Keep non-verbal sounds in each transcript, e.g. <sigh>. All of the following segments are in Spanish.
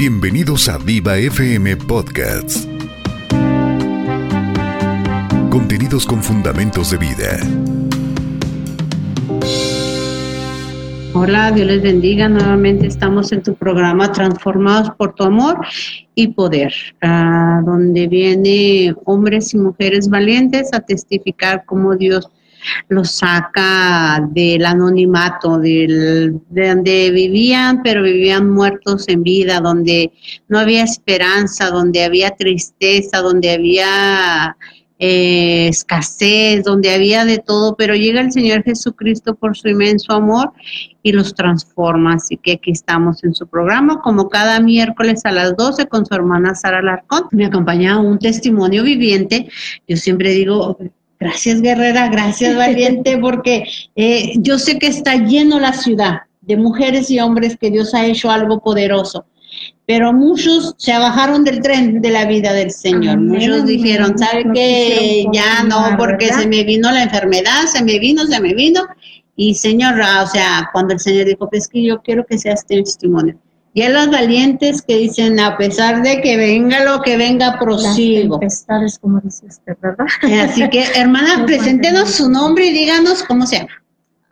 Bienvenidos a Viva FM Podcasts. Contenidos con fundamentos de vida. Hola, Dios les bendiga. Nuevamente estamos en tu programa Transformados por tu amor y poder, ah, donde viene hombres y mujeres valientes a testificar cómo Dios los saca del anonimato, del, de donde vivían, pero vivían muertos en vida, donde no había esperanza, donde había tristeza, donde había eh, escasez, donde había de todo, pero llega el Señor Jesucristo por su inmenso amor y los transforma. Así que aquí estamos en su programa, como cada miércoles a las 12 con su hermana Sara Larcón. Me acompaña un testimonio viviente. Yo siempre digo, gracias guerrera, gracias valiente, porque eh, yo sé que está lleno la ciudad de mujeres y hombres que Dios ha hecho algo poderoso pero muchos se bajaron del tren de la vida del Señor. muchos dijeron, ¿sabe qué? Ya no, porque se me vino la enfermedad, se me vino, se me vino. Y Señor, o sea, cuando el Señor dijo, pues que yo quiero que seas testimonio. Y a los valientes que dicen, a pesar de que venga lo que venga, prosigo. Las como dice usted, ¿verdad? Así que, <laughs> hermana, preséntenos su nombre y díganos cómo se llama.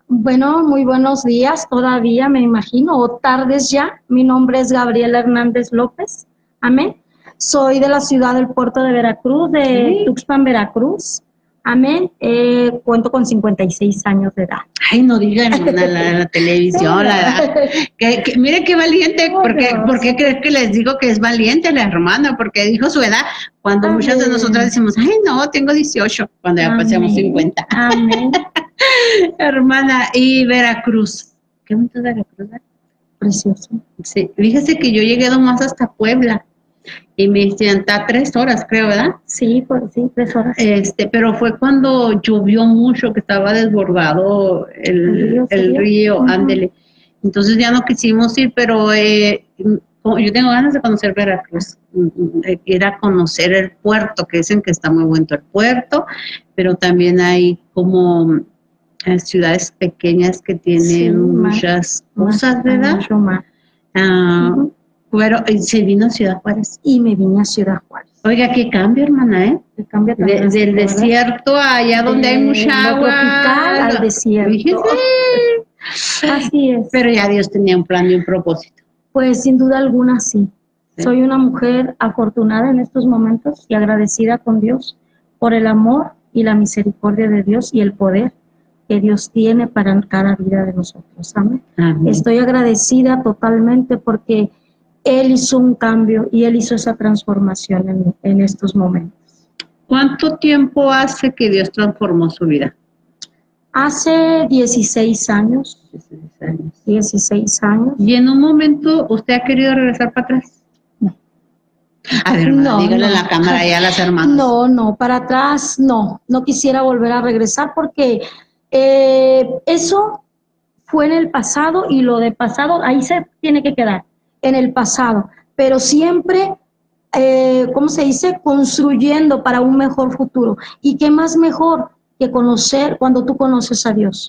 Bueno, muy buenos días todavía, me imagino, o tardes ya. Mi nombre es Gabriela Hernández López. Amén. Soy de la ciudad del puerto de Veracruz, de Tuxpan, Veracruz. Amén. Eh, cuento con 56 años de edad. Ay, no digan la, la, televisión, la edad. Que, mire qué valiente, porque, ¿por qué crees que les digo que es valiente la hermana? Porque dijo su edad, cuando muchas de nosotras decimos, ay, no, tengo 18, cuando ya pasamos 50. Amén. <laughs> Hermana, y Veracruz. ¿Qué bonito Veracruz? Precioso. Sí, fíjese que yo llegué nomás hasta Puebla y me decían, está tres horas, creo, ¿verdad? Sí, pues sí, tres horas. Este, pero fue cuando llovió mucho, que estaba desbordado el, río, ándele. Entonces ya no quisimos ir, pero eh, yo tengo ganas de conocer Veracruz, ir a conocer el puerto, que dicen que está muy bueno el puerto, pero también hay como ciudades pequeñas que tienen muchas cosas, ¿verdad? Mucho más. Ah, pero se vino a Ciudad Juárez. Y me vine a Ciudad Juárez. Oiga, qué cambio, hermana, ¿eh? cambio del desierto allá donde hay mucha agua. Tropical al desierto. Así es. Pero ya Dios tenía un plan y un propósito. Pues sin duda alguna sí. Soy una mujer afortunada en estos momentos y agradecida con Dios por el amor y la misericordia de Dios y el poder que Dios tiene para cada vida de nosotros. Amén. Estoy agradecida totalmente porque Él hizo un cambio y Él hizo esa transformación en, en estos momentos. ¿Cuánto tiempo hace que Dios transformó su vida? Hace 16 años. 16 años. 16 años. ¿Y en un momento usted ha querido regresar para atrás? No. A ver, no, dígale a la cámara y a las hermanas. No, no, para atrás no. No quisiera volver a regresar porque eh, eso fue en el pasado y lo de pasado ahí se tiene que quedar, en el pasado, pero siempre, eh, ¿cómo se dice? Construyendo para un mejor futuro. ¿Y qué más mejor? que conocer cuando tú conoces a Dios.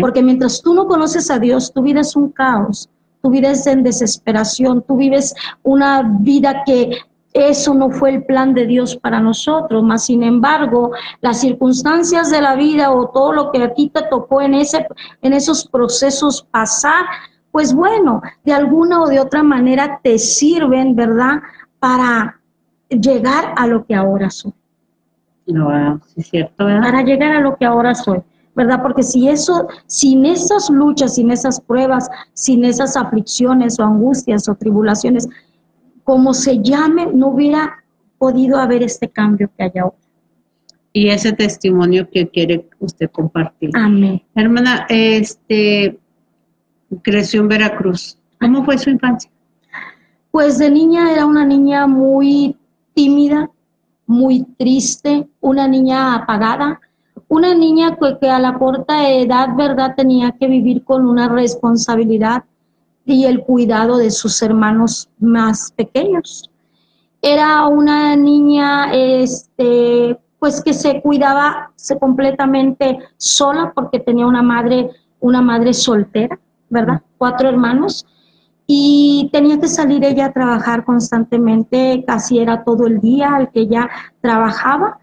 Porque mientras tú no conoces a Dios, tu vida es un caos, tu vida es en desesperación, tú vives una vida que eso no fue el plan de Dios para nosotros, más sin embargo, las circunstancias de la vida o todo lo que a ti te tocó en, ese, en esos procesos pasar, pues bueno, de alguna o de otra manera te sirven, ¿verdad? Para llegar a lo que ahora soy. No, sí es cierto, ¿verdad? Para llegar a lo que ahora soy. ¿verdad? Porque si eso, sin esas luchas, sin esas pruebas, sin esas aflicciones o angustias o tribulaciones, como se llame, no hubiera podido haber este cambio que hay ahora. Y ese testimonio que quiere usted compartir. Amén. Hermana, este creció en Veracruz. ¿Cómo fue su infancia? Pues de niña era una niña muy tímida, muy triste, una niña apagada, una niña que, a la corta edad, ¿verdad?, tenía que vivir con una responsabilidad y el cuidado de sus hermanos más pequeños. Era una niña, este, pues que se cuidaba completamente sola porque tenía una madre, una madre soltera, ¿verdad? Cuatro hermanos. y tenía que salir ella a trabajar constantemente, casi era todo el día el que ella trabajaba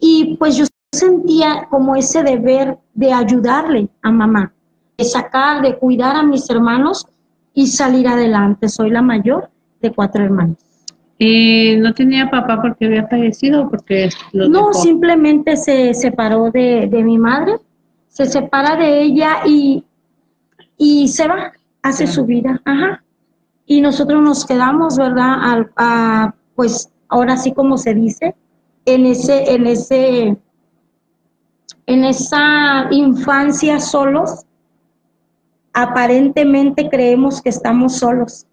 y pues yo sentía como ese deber de ayudarle a mamá, de sacar, de cuidar a mis hermanos y salir adelante. Soy la mayor de cuatro hermanos. ¿Y no tenía papá porque había fallecido? Porque no, simplemente se separó de, mi madre, se separa de ella y, y se va, hace su vida. Ajá. Y nosotros nos quedamos, ¿verdad? a, pues ahora sí como se dice, en ese, en ese, en esa infancia solos, aparentemente creemos que estamos solos,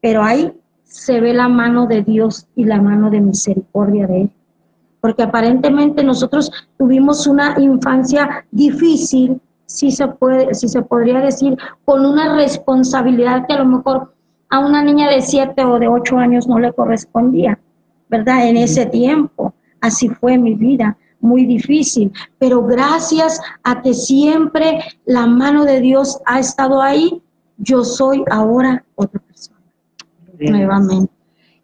pero ahí se ve la mano de Dios y la mano de misericordia de Él. Porque aparentemente nosotros tuvimos una infancia difícil, si se puede, si se podría decir, con una responsabilidad que a lo mejor a una niña de siete o de ocho años no le correspondía, ¿verdad? En ese tiempo. Así fue mi vida, muy difícil. Pero gracias a que siempre la mano de Dios ha estado ahí, yo soy ahora otra persona nuevamente.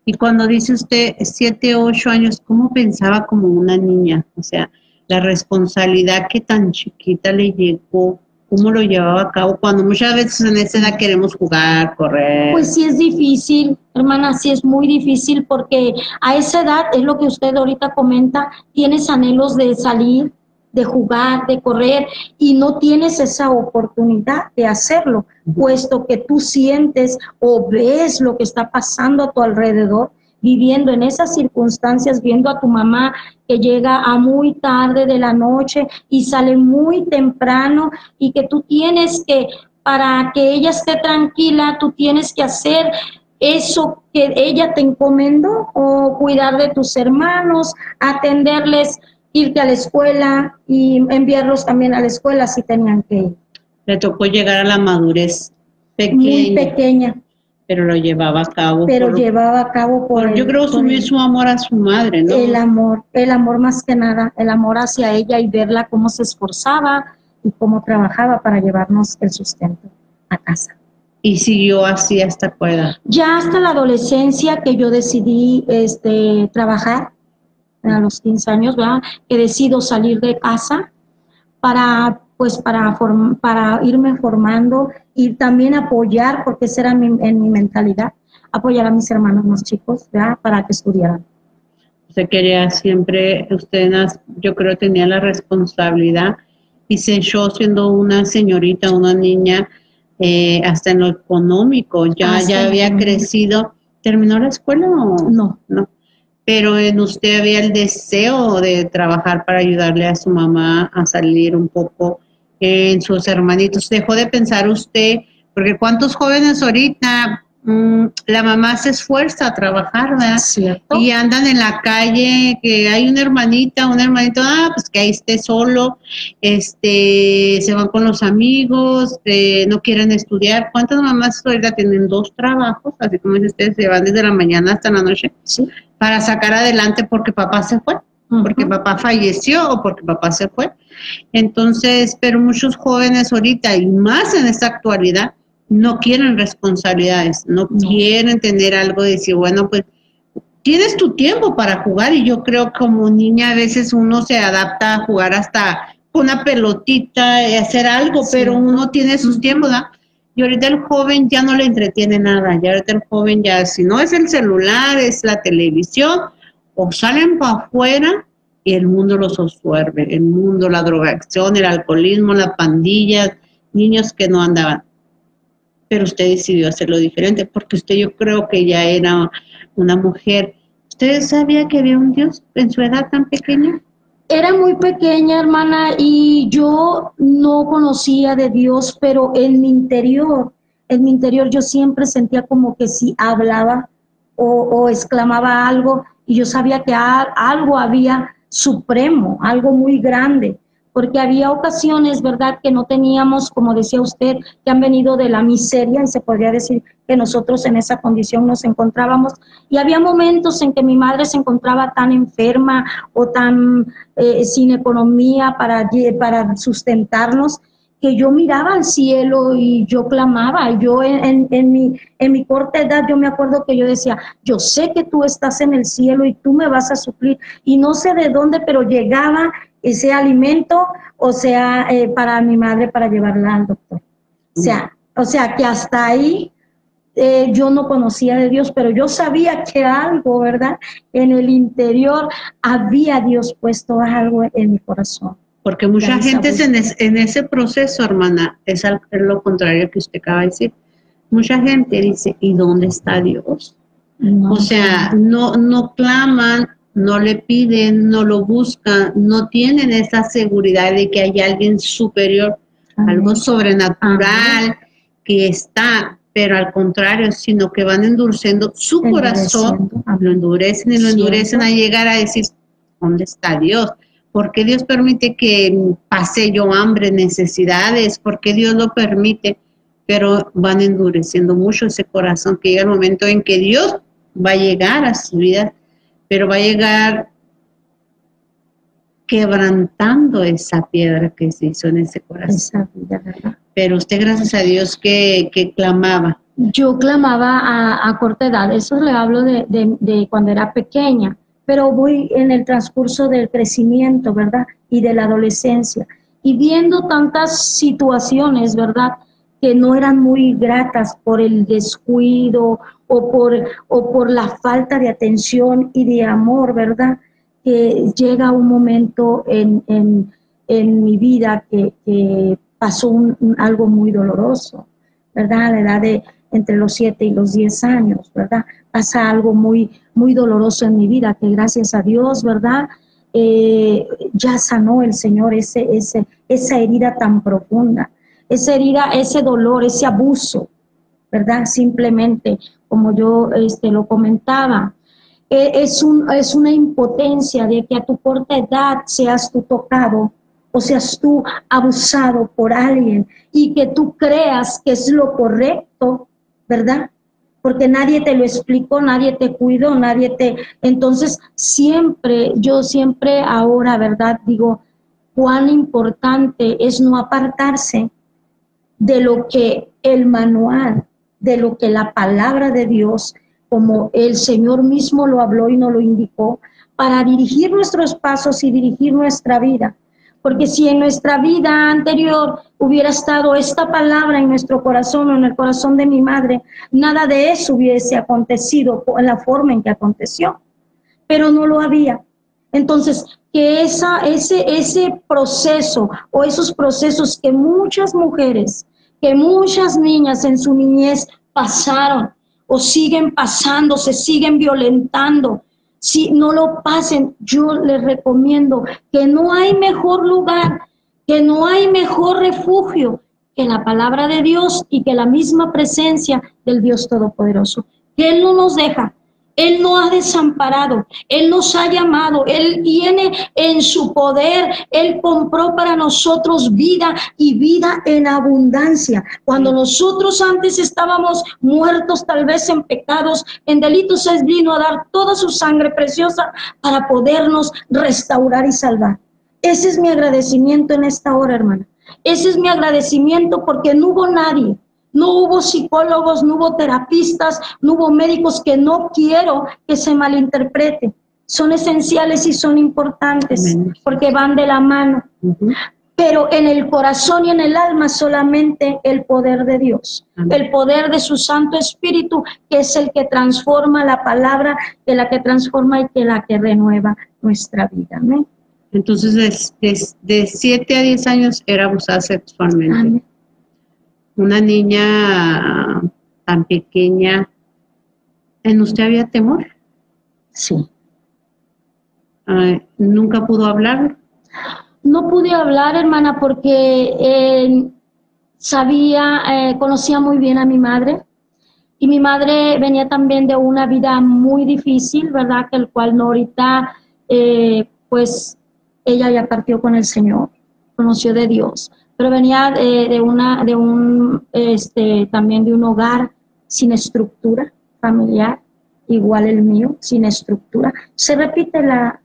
Y cuando dice usted siete, ocho años, ¿cómo pensaba como una niña? O sea, la responsabilidad que tan chiquita le llegó, ¿cómo lo llevaba a cabo? Cuando muchas veces en esa edad queremos jugar, correr. Pues sí es difícil, hermana, sí es muy difícil porque a esa edad es lo que usted ahorita comenta, tienes anhelos de salir, de jugar, de correr, y no tienes esa oportunidad de hacerlo, puesto que tú sientes o ves lo que está pasando a tu alrededor, viviendo en esas circunstancias, viendo a tu mamá que llega a muy tarde de la noche y sale muy temprano y que tú tienes que, para que ella esté tranquila, tú tienes que hacer eso que ella te encomendó o cuidar de tus hermanos, atenderles irte a la escuela y enviarlos también a la escuela si tenían que ir. Le tocó llegar a la madurez pequeña. Muy pequeña. Pero lo llevaba a cabo. Pero llevaba a cabo por... yo creo que su amor a su madre, ¿no? El amor, el amor más que nada, el amor hacia ella y verla cómo se esforzaba y cómo trabajaba para llevarnos el sustento a casa. ¿Y siguió así hasta cuándo? Ya hasta la adolescencia que yo decidí este, trabajar a los 15 años, ¿verdad? Que decido salir de casa para, pues, para, para irme formando y también apoyar, porque esa era en mi mentalidad, apoyar a mis hermanos más chicos, ¿verdad? Para que estudiaran. Usted quería siempre, usted, yo creo, tenía la responsabilidad y se echó siendo una señorita, una niña, eh, hasta en lo económico, ya, ya había crecido. ¿Terminó la escuela o no? No pero en usted había el deseo de trabajar para ayudarle a su mamá a salir un poco en sus hermanitos. Dejó de pensar usted, porque cuántos jóvenes ahorita Mm, la mamá se esfuerza a trabajar, ¿verdad? ¿Cierto? Y andan en la calle, que hay una hermanita, un hermanito, ah, pues que ahí esté solo, este, se van con los amigos, eh, no quieren estudiar. ¿Cuántas mamás ahorita tienen dos trabajos, así como dice usted, se van desde la mañana hasta la noche, sí. para sacar adelante porque papá se fue? porque papá falleció o porque papá se fue. Entonces, pero muchos jóvenes ahorita y más en esta actualidad no quieren responsabilidades, no, quieren tener algo de decir, bueno, pues tienes tu tiempo para jugar y yo creo como niña a veces uno se adapta a jugar hasta una pelotita y hacer algo, pero uno tiene sus tiempos, ¿verdad? Y ahorita el joven ya no le entretiene nada, ya ahorita el joven ya, si no es el celular, es la televisión, o salen para afuera y el mundo los absorbe, el mundo, la drogación, el alcoholismo, las pandillas, niños que no andaban pero usted decidió hacerlo diferente porque usted yo creo que ya era una mujer. ¿Usted sabía que había un Dios en su edad tan pequeña? Era muy pequeña, hermana, y yo no conocía de Dios, pero en mi interior, en mi interior yo siempre sentía como que si hablaba o, o exclamaba algo, y yo sabía que algo había supremo, algo muy grande porque había ocasiones, ¿verdad?, que no teníamos, como decía usted, que han venido de la miseria y se podría decir que nosotros en esa condición nos encontrábamos. Y había momentos en que mi madre se encontraba tan enferma o tan eh, sin economía para, para sustentarnos que yo miraba al cielo y yo clamaba. Yo en, en, mi, en mi corta edad, yo me acuerdo que yo decía, yo sé que tú estás en el cielo y tú me vas a suplir. Y no sé de dónde, pero llegaba ese alimento, o sea, eh, para mi madre, para llevarla al doctor. O sea, o sea que hasta ahí eh, yo no conocía de Dios, pero yo sabía que algo, ¿verdad? En el interior había Dios puesto algo en mi corazón. Porque mucha gente en, en, ese proceso, hermana, es, lo contrario que usted acaba de decir. Mucha gente dice, ¿y dónde está Dios? o sea, no, no claman, no le piden, no lo buscan, no tienen esa seguridad de que hay alguien superior, algo sobrenatural que está, pero al contrario, sino que van endureciendo su corazón, lo endurecen y lo endurecen a llegar a decir, ¿dónde está Dios? ¿Por qué Dios permite que pase yo hambre, necesidades? ¿Por qué Dios lo permite? Pero van endureciendo mucho ese corazón, que llega el momento en que Dios va a llegar a su vida, pero va a llegar quebrantando esa piedra que se hizo en ese corazón. Pero usted, gracias a Dios, que, clamaba. Yo clamaba a, corta edad, eso le hablo de, de cuando era pequeña pero voy en el transcurso del crecimiento, ¿verdad? Y de la adolescencia. Y viendo tantas situaciones, ¿verdad? Que no eran muy gratas por el descuido o por, o por la falta de atención y de amor, ¿verdad? Que llega un momento en, mi vida que, pasó algo muy doloroso, ¿verdad? A la edad de entre los siete y los diez años, ¿verdad? Pasa algo muy, muy doloroso en mi vida, que gracias a Dios, ¿verdad? Eh, ya sanó el Señor ese, ese, esa herida tan profunda, esa herida, ese dolor, ese abuso, ¿verdad? Simplemente, como yo este, lo comentaba, eh, es, un, es una impotencia de que a tu corta edad seas tú tocado o seas tú abusado por alguien y que tú creas que es lo correcto, ¿verdad? Porque nadie te lo explicó, nadie te cuidó, nadie te... Entonces, siempre, yo siempre ahora, ¿verdad? Digo, cuán importante es no apartarse de lo que el manual, de lo que la palabra de Dios, como el Señor mismo lo habló y nos lo indicó, para dirigir nuestros pasos y dirigir nuestra vida. Porque si en nuestra vida anterior hubiera estado esta palabra en nuestro corazón o en el corazón de mi madre, nada de eso hubiese acontecido en la forma en que aconteció. Pero no lo había. Entonces, que esa, ese, ese proceso o esos procesos que muchas mujeres, que muchas niñas en su niñez pasaron o siguen pasando, se siguen violentando, si no lo pasen, yo les recomiendo que no hay mejor lugar, que no hay mejor refugio que la palabra de Dios y que la misma presencia del Dios Todopoderoso. Que Él no nos deja, él no ha desamparado, Él nos ha llamado, Él viene en su poder, Él compró para nosotros vida y vida en abundancia. Cuando nosotros antes estábamos muertos tal vez en pecados, en delitos, Él vino a dar toda su sangre preciosa para podernos restaurar y salvar. Ese es mi agradecimiento en esta hora, hermana. Ese es mi agradecimiento porque no hubo nadie no hubo psicólogos, no hubo terapistas, no hubo médicos que no quiero que se malinterprete. Son esenciales y son importantes porque van de la mano. Pero en el corazón y en el alma solamente el poder de Dios, el poder de su Santo Espíritu, que es el que transforma la palabra, que la que transforma y que la que renueva nuestra vida. Entonces, de 7 a 10 años era abusada sexualmente una niña tan pequeña, ¿en usted había temor? Sí. ¿Nunca pudo hablar? No pude hablar, hermana, porque eh, sabía, eh, conocía muy bien a mi madre. Y mi madre venía también de una vida muy difícil, ¿verdad? Que el cual no ahorita, eh, pues ella ya partió con el Señor, conoció de Dios pero venía de, una, de un, este, también de un hogar sin estructura familiar, igual el mío, sin estructura. Se repite la,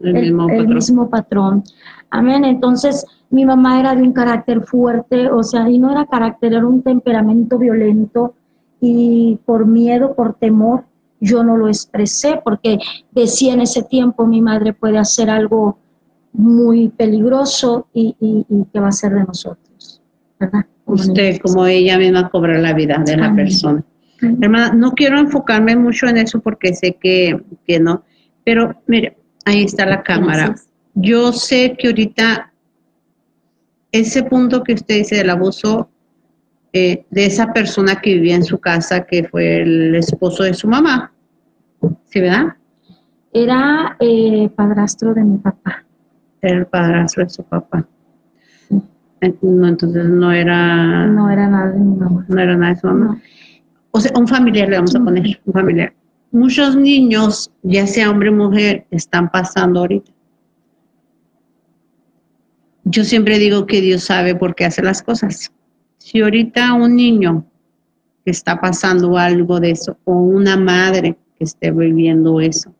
el, mismo, patrón. Amén. Entonces, Mi mamá era de un carácter fuerte, o sea, y no era carácter, era un temperamento violento y por miedo, por temor, yo no lo expresé porque decía en ese tiempo mi madre puede hacer algo muy peligroso y, y, y que va a ser de nosotros, ¿verdad? Usted, como ella misma, cobra la vida de la Amén. persona. Amén. Hermana, no quiero enfocarme mucho en eso porque sé que, que no, pero mire, ahí está la cámara. Gracias. Yo sé que ahorita ese punto que usted dice del abuso eh, de esa persona que vivía en su casa, que fue el esposo de su mamá, ¿sí, verdad? Era eh, padrastro de mi papá. Era el padrastro de su papá. No, entonces no era, No era nada de mi mamá. no era nada de su mamá. No. o sea, un familiar le vamos a poner, un familiar. Muchos niños, ya sea hombre o mujer, están pasando ahorita. Yo siempre digo que Dios sabe por qué hace las cosas. Si ahorita un niño que está pasando algo de eso, o una madre que esté viviendo eso,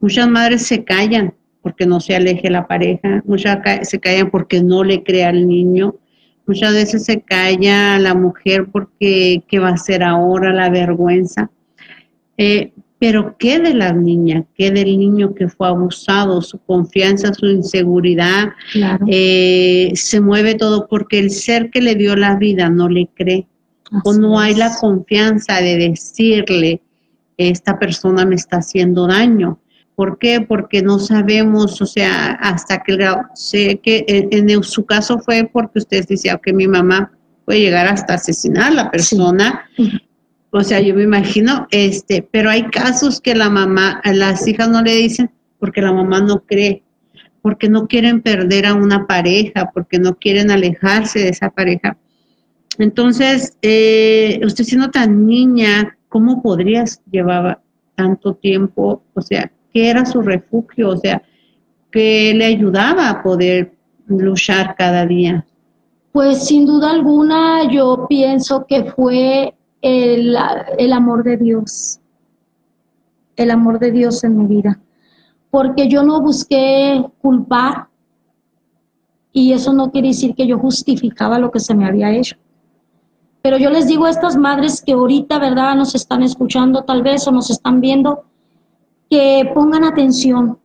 muchas madres se callan porque no se aleje la pareja, muchas se callan porque no le crea al niño, Muchas veces se calla la mujer porque qué va a hacer ahora, la vergüenza. Eh, pero ¿qué de la niña? ¿Qué del niño que fue abusado? Su confianza, su inseguridad, Claro. eh, se mueve todo porque el ser que le dio la vida no le cree o no hay es. la confianza de decirle, esta persona me está haciendo daño. ¿Por qué? Porque no sabemos, o sea, hasta que el grado- sé que en, en su caso fue porque usted decía que mi mamá puede llegar hasta asesinar a la persona. O sea, yo me imagino, este, pero hay casos que la mamá, las hijas no le dicen porque la mamá no cree, porque no quieren perder a una pareja, porque no quieren alejarse de esa pareja. Entonces, eh, usted siendo tan niña, ¿cómo podrías llevar tanto tiempo? O sea, ¿qué era su refugio? O sea, ¿qué le ayudaba a poder luchar cada día? Pues sin duda alguna yo pienso que fue el, el amor de Dios, el amor de Dios en mi vida, porque yo no busqué culpar y eso no quiere decir que yo justificaba lo que se me había hecho. Pero yo les digo a estas madres que ahorita, ¿verdad?, nos están escuchando tal vez o nos están viendo, que pongan atención,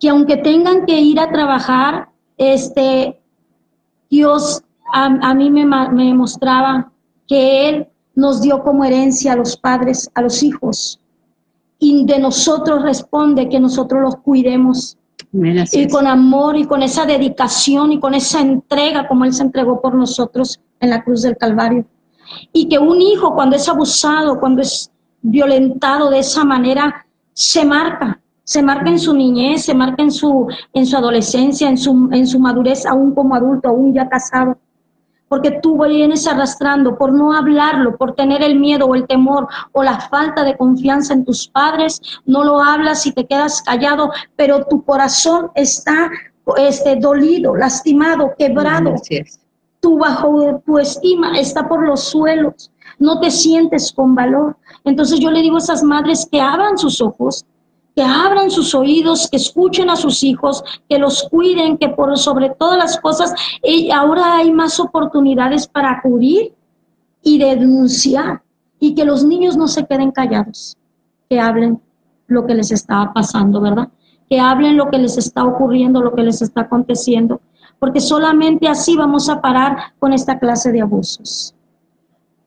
que aunque tengan que ir a trabajar, este, Dios a, a mí me, me mostraba que Él nos dio como herencia a los padres, a los hijos, y de nosotros responde que nosotros los cuidemos. Y con amor y con esa dedicación y con esa entrega como Él se entregó por nosotros en la cruz del Calvario. Y que un hijo cuando es abusado, cuando es violentado de esa manera, se marca, se marca en su niñez, se marca en su, en su adolescencia, en su, en su madurez, aún como adulto, aún ya casado. Porque tú vienes arrastrando por no hablarlo, por tener el miedo o el temor o la falta de confianza en tus padres, no lo hablas y te quedas callado, pero tu corazón está este, dolido, lastimado, quebrado tu bajo tu estima está por los suelos, no te sientes con valor. Entonces yo le digo a esas madres que abran sus ojos, que abran sus oídos, que escuchen a sus hijos, que los cuiden, que por sobre todas las cosas, eh, ahora hay más oportunidades para acudir y denunciar y que los niños no se queden callados, que hablen lo que les está pasando, ¿verdad? Que hablen lo que les está ocurriendo, lo que les está aconteciendo, porque solamente así vamos a parar con esta clase de abusos.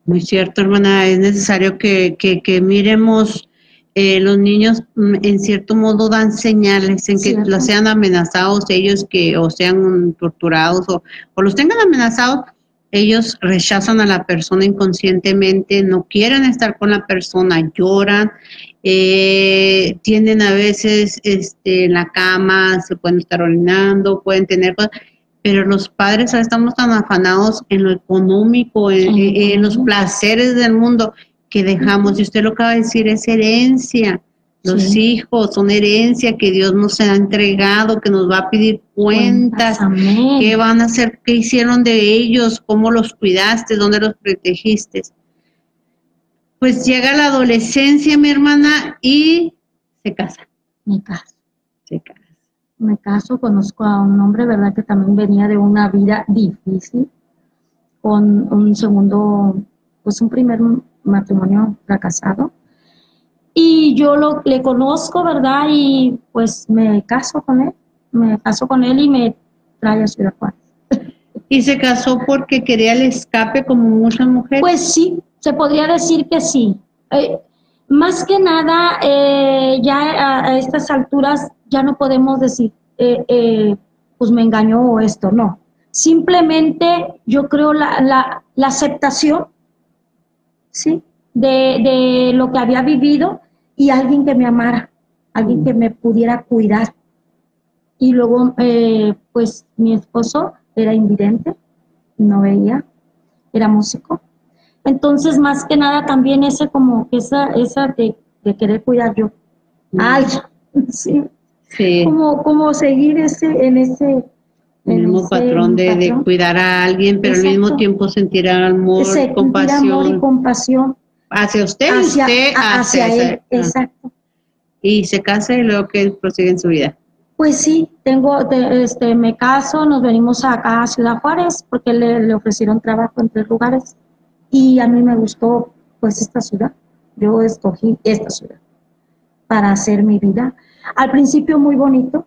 Muy cierto, hermana. Es necesario que, que, que miremos, eh, los niños mm, en cierto modo dan señales en que los sean amenazados ellos que o sean torturados o, o los tengan amenazados, ellos rechazan a la persona inconscientemente, no quieren estar con la persona, lloran, eh, tienden a veces este, en la cama, se pueden estar orinando, pueden tener cosas, pero los padres estamos tan afanados en lo económico, en, En lo en- en los placeres del mundo que dejamos, y usted lo acaba de decir, es herencia. Los Sí. hijos son herencia que Dios nos ha entregado, que nos va a pedir cuentas. Amén. ¿Qué van a hacer? ¿Qué hicieron de ellos? ¿Cómo los cuidaste? ¿Dónde los protegiste? Pues llega la adolescencia, mi hermana, y se casa. Se casa. Me caso, conozco a un hombre, ¿verdad? Que también venía de una vida difícil, con un segundo, pues un primer matrimonio fracasado. Y yo lo, le conozco, ¿verdad? Y pues me caso con él, me caso con él y me trae a Ciudad Juárez. <laughs> ¿Y se casó porque quería el escape como muchas mujeres? Pues sí, se podría decir que sí. Eh, más que nada, eh, ya a, estas alturas ya no podemos decir, eh, pues me engañó o esto, no. Simplemente yo creo la, la, la aceptación, ¿sí? De, de, lo que había vivido y alguien que me amara, alguien que me pudiera cuidar. Y luego, pues mi esposo era invidente, no veía, era músico. Entonces, más que nada, también ese como esa, esa de, querer cuidar yo. Ay, <laughs> sí. Sí. Como, como seguir ese, en ese el mismo patrón, de, de, cuidar a alguien, pero al mismo tiempo sentir amor, compasión. amor y compasión. Hacia usted y usted hacia, él. Exacto. Y se casa y luego que prosigue en su vida. Pues sí, tengo, este, me caso, nos venimos acá a Ciudad Juárez porque le, ofrecieron trabajo en tres lugares y a mí me gustó pues esta ciudad. Yo escogí esta ciudad para hacer mi vida. Al principio muy bonito,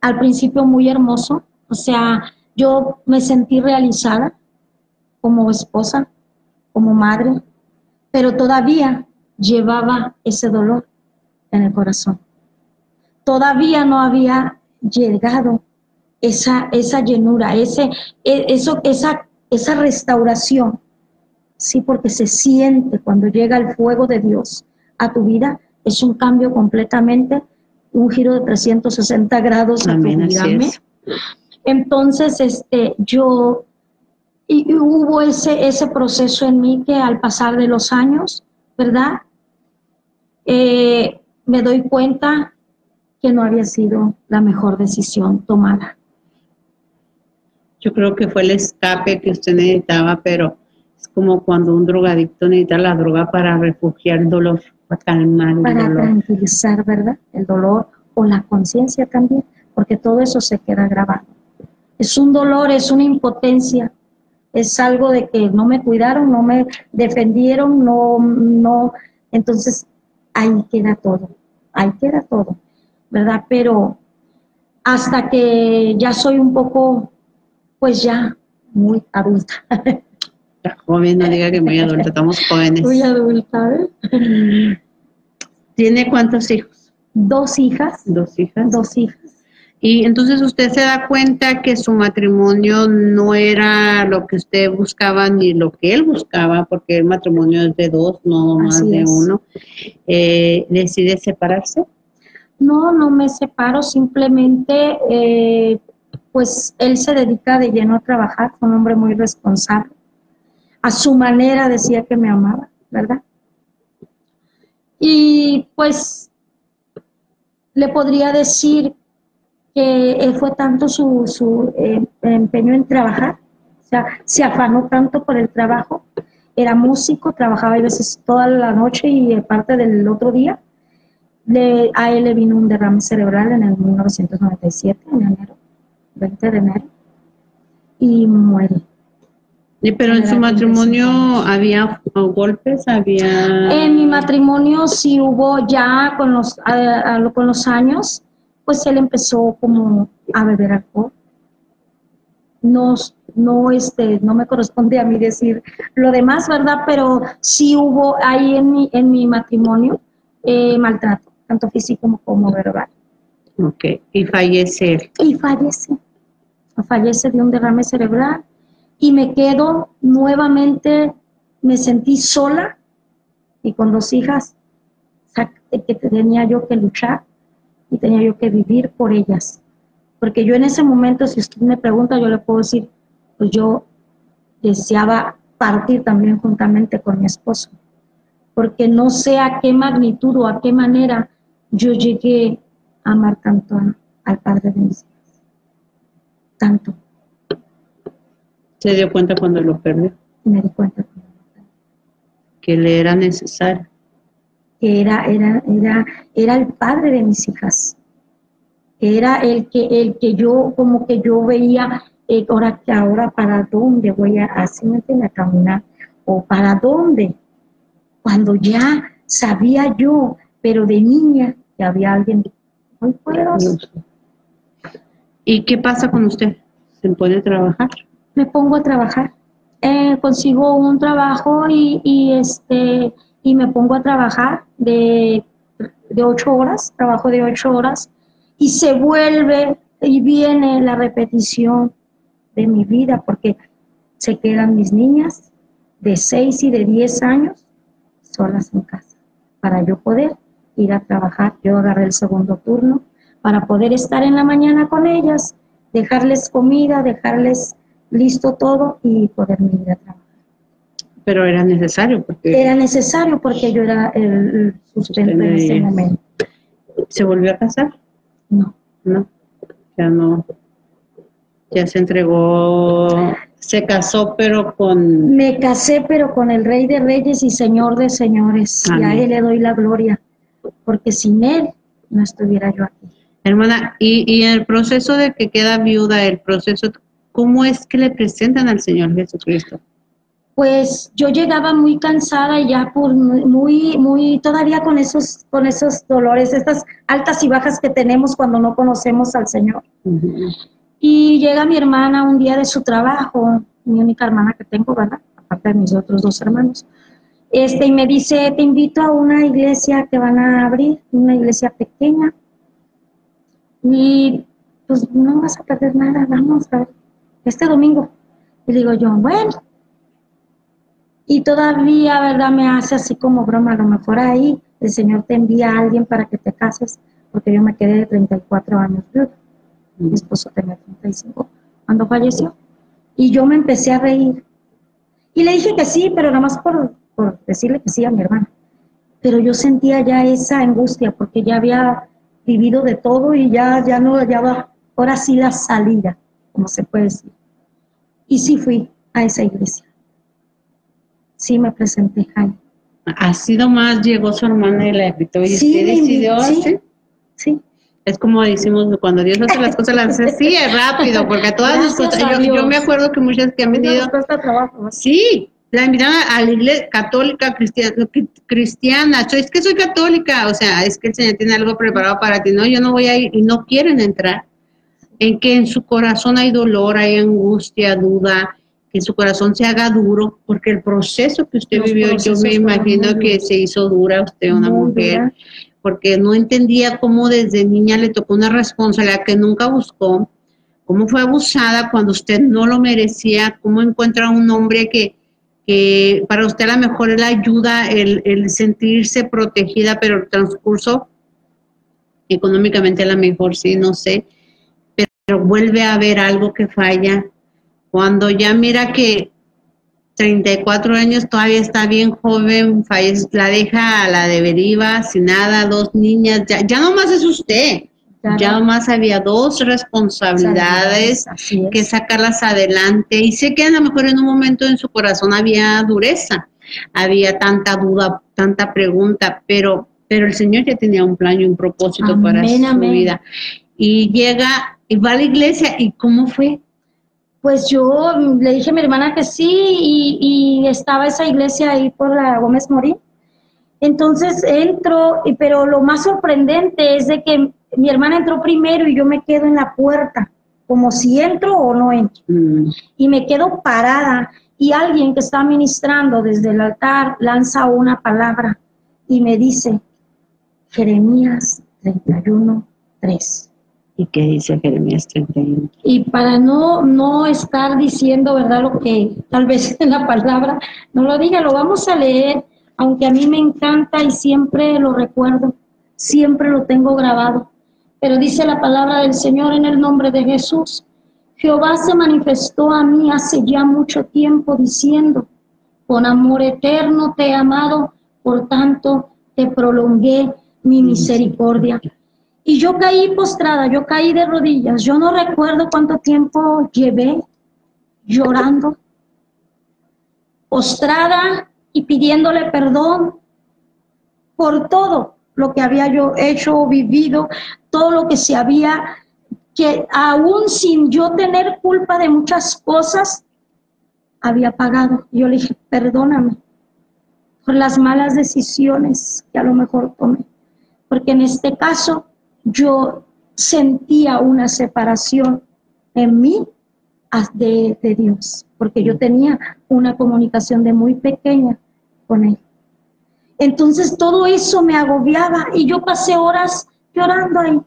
al principio muy hermoso, o sea, yo me sentí realizada como esposa, como madre, pero todavía llevaba ese dolor en el corazón todavía no había llegado esa, esa llenura, ese, e, eso, esa, esa restauración. Sí, porque se siente cuando llega el fuego de Dios a tu vida, es un cambio completamente, un giro de 360 grados a tu vida. Entonces, este, yo, y, hubo ese, ese proceso en mí que al pasar de los años, ¿verdad? Eh, me doy cuenta que no había sido la mejor decisión tomada. Yo creo que fue el escape que usted necesitaba, pero es como cuando un drogadicto necesita la droga para refugiar el dolor, para calmar el para dolor. Tranquilizar, ¿verdad? El dolor o la conciencia también, porque todo eso se queda grabado. Es un dolor, es una impotencia, es algo de que no me cuidaron, no me defendieron, no, no, entonces ahí queda todo, ahí queda todo. ¿verdad? Pero hasta que ya soy un poco, pues ya muy adulta. <laughs> joven, no diga que muy adulta, estamos jóvenes. Muy adulta, ¿eh? ¿Tiene cuántos hijos? Dos hijas. Dos hijas. Dos hijas. Y entonces usted se da cuenta que su matrimonio no era lo que usted buscaba ni lo que él buscaba, porque el matrimonio es de dos, no más de uno. Eh, ¿Decide separarse? No, no me separo, simplemente eh, pues él se dedica de lleno a trabajar, fue un hombre muy responsable. A su manera decía que me amaba, ¿verdad? Y pues le podría decir que fue tanto su, su eh, empeño en trabajar, o sea, se afanó tanto por el trabajo, era músico, trabajaba a veces toda la noche y parte del otro día, a él le vino un derrame cerebral en el 1997, en enero, 20 de enero, y muere. Pero en su matrimonio había golpes, había... En mi matrimonio sí hubo ya con los, con los años, pues él empezó como a beber alcohol. No, no, este, no me corresponde a mí decir lo demás, ¿verdad? Pero sí hubo ahí en mi, en mi matrimonio eh, maltrato tanto físico como verbal. Ok, y fallece. Y fallece. Fallece de un derrame cerebral y me quedo nuevamente, me sentí sola y con dos hijas que tenía yo que luchar y tenía yo que vivir por ellas. Porque yo en ese momento, si usted me pregunta, yo le puedo decir, pues yo deseaba partir también juntamente con mi esposo, porque no sé a qué magnitud o a qué manera yo llegué a amar tanto al padre de mis hijas. Tanto. ¿Se dio cuenta cuando lo perdió? Me di cuenta cuando lo perdió. Que le era necesario. Que era, era, era, era el padre de mis hijas. era el que, el que yo, como que yo veía, eh, ahora, ahora para dónde voy a, así me a caminar, o para dónde, cuando ya sabía yo, pero de niña, que había alguien muy poderoso. ¿Y qué pasa con usted? ¿Se puede trabajar? Me pongo a trabajar. Eh, consigo un trabajo y, y, este, y me pongo a trabajar de, de ocho horas, trabajo de ocho horas, y se vuelve y viene la repetición de mi vida, porque se quedan mis niñas de seis y de diez años solas en casa, para yo poder ir a trabajar. Yo agarré el segundo turno para poder estar en la mañana con ellas, dejarles comida, dejarles listo todo y poder ir a trabajar. Pero era necesario porque... Era necesario porque yo era el, sustento en ese momento. ¿Se volvió a casar? No. No, ya no. Ya se entregó, se casó pero con... Me casé pero con el Rey de Reyes y Señor de Señores. Y a Él le doy la gloria, porque sin Él no estuviera yo aquí. Hermana, y, y el proceso de que queda viuda, el proceso, ¿cómo es que le presentan al Señor Jesucristo? Pues yo llegaba muy cansada y ya por muy, muy, todavía con esos, con esos dolores, estas altas y bajas que tenemos cuando no conocemos al Señor. Y llega mi hermana un día de su trabajo, mi única hermana que tengo, ¿verdad? Aparte de mis otros dos hermanos. Este, y me dice, te invito a una iglesia que van a abrir, una iglesia pequeña. Y pues no vas a perder nada, vamos a ver, este domingo. Y digo yo, bueno. Y todavía, ¿verdad? Me hace así como broma, a lo mejor ahí el Señor te envía a alguien para que te cases, porque yo me quedé de 34 años Mi esposo tenía 35 cuando falleció. Y yo me empecé a reír. Y le dije que sí, pero nada más por, por decirle que sí a mi hermana. Pero yo sentía ya esa angustia, porque ya había vivido de todo y ya, ya no hallaba, ahora sí la salida, como se puede decir. Y sí fui a esa iglesia. Sí me presenté ahí. Así nomás llegó su hermana y la invitó y Sí, usted decidió sí. Sí, Es como decimos, cuando Dios hace las cosas, las hace así, es rápido, porque a todas las Gracias cosas, a yo, me acuerdo que muchas que han venido, cuesta trabajo. sí, la invitaron a la iglesia católica cristiana, cristiana, Yo, es que soy católica, o sea, es que el Señor tiene algo preparado para ti, no, yo no voy a ir, y no quieren entrar, en que en su corazón hay dolor, hay angustia, duda, que su corazón se haga duro, porque el proceso que usted Los vivió, yo me imagino que se hizo dura usted, una Muy mujer, dura. porque no entendía cómo desde niña le tocó una responsabilidad que nunca buscó, cómo fue abusada cuando usted no lo merecía, cómo encuentra un hombre que, que para usted a lo mejor es la ayuda, el, el sentirse protegida, pero el transcurso económicamente a lo mejor sí, no sé, pero vuelve a haber algo que falla. Cuando ya mira que 34 años todavía está bien joven, fallece, la deja a la de deriva, sin nada, dos niñas, ya, ya nomás es usted, ya no- nomás había dos responsabilidades es. que sacarlas adelante. Y sé que a lo mejor en un momento en su corazón había dureza, había tanta duda, tanta pregunta, pero, pero el Señor ya tenía un plan y un propósito para Amén, su amén. vida. Y llega y va a la iglesia. ¿Y cómo fue? Pues yo le dije a mi hermana que sí y, y estaba esa iglesia ahí por la Gómez Morín. Entonces entro, pero lo más sorprendente es de que mi hermana entró primero y yo me quedo en la puerta, como si entro o no entro. Mm, Y me quedo parada y alguien que está ministrando desde el altar lanza una palabra y me dice, Jeremías 31, 3. ¿Y qué dice Jeremías 31? Y para no, no estar diciendo, ¿verdad? Lo que tal vez <laughs> la palabra no lo diga, lo vamos a leer, aunque a mí me encanta y siempre lo recuerdo, siempre lo tengo grabado. Pero dice la palabra del Señor en el nombre de Jesús. Jehová se manifestó a mí hace ya mucho tiempo diciendo, con amor eterno te he amado, por tanto te prolongué mi misericordia. Y yo caí postrada, yo caí de rodillas. Yo no recuerdo cuánto tiempo llevé llorando, postrada y pidiéndole perdón por todo, lo que había yo hecho o vivido, todo lo que se había, que aún sin yo tener culpa de muchas cosas, había pagado. Yo le dije, perdóname por las malas decisiones que a lo mejor tomé. Porque en este caso yo sentía una separación en mí de, de Dios, porque yo tenía una comunicación de muy pequeña con Él. Entonces todo eso me agobiaba y yo pasé horas llorando ahí.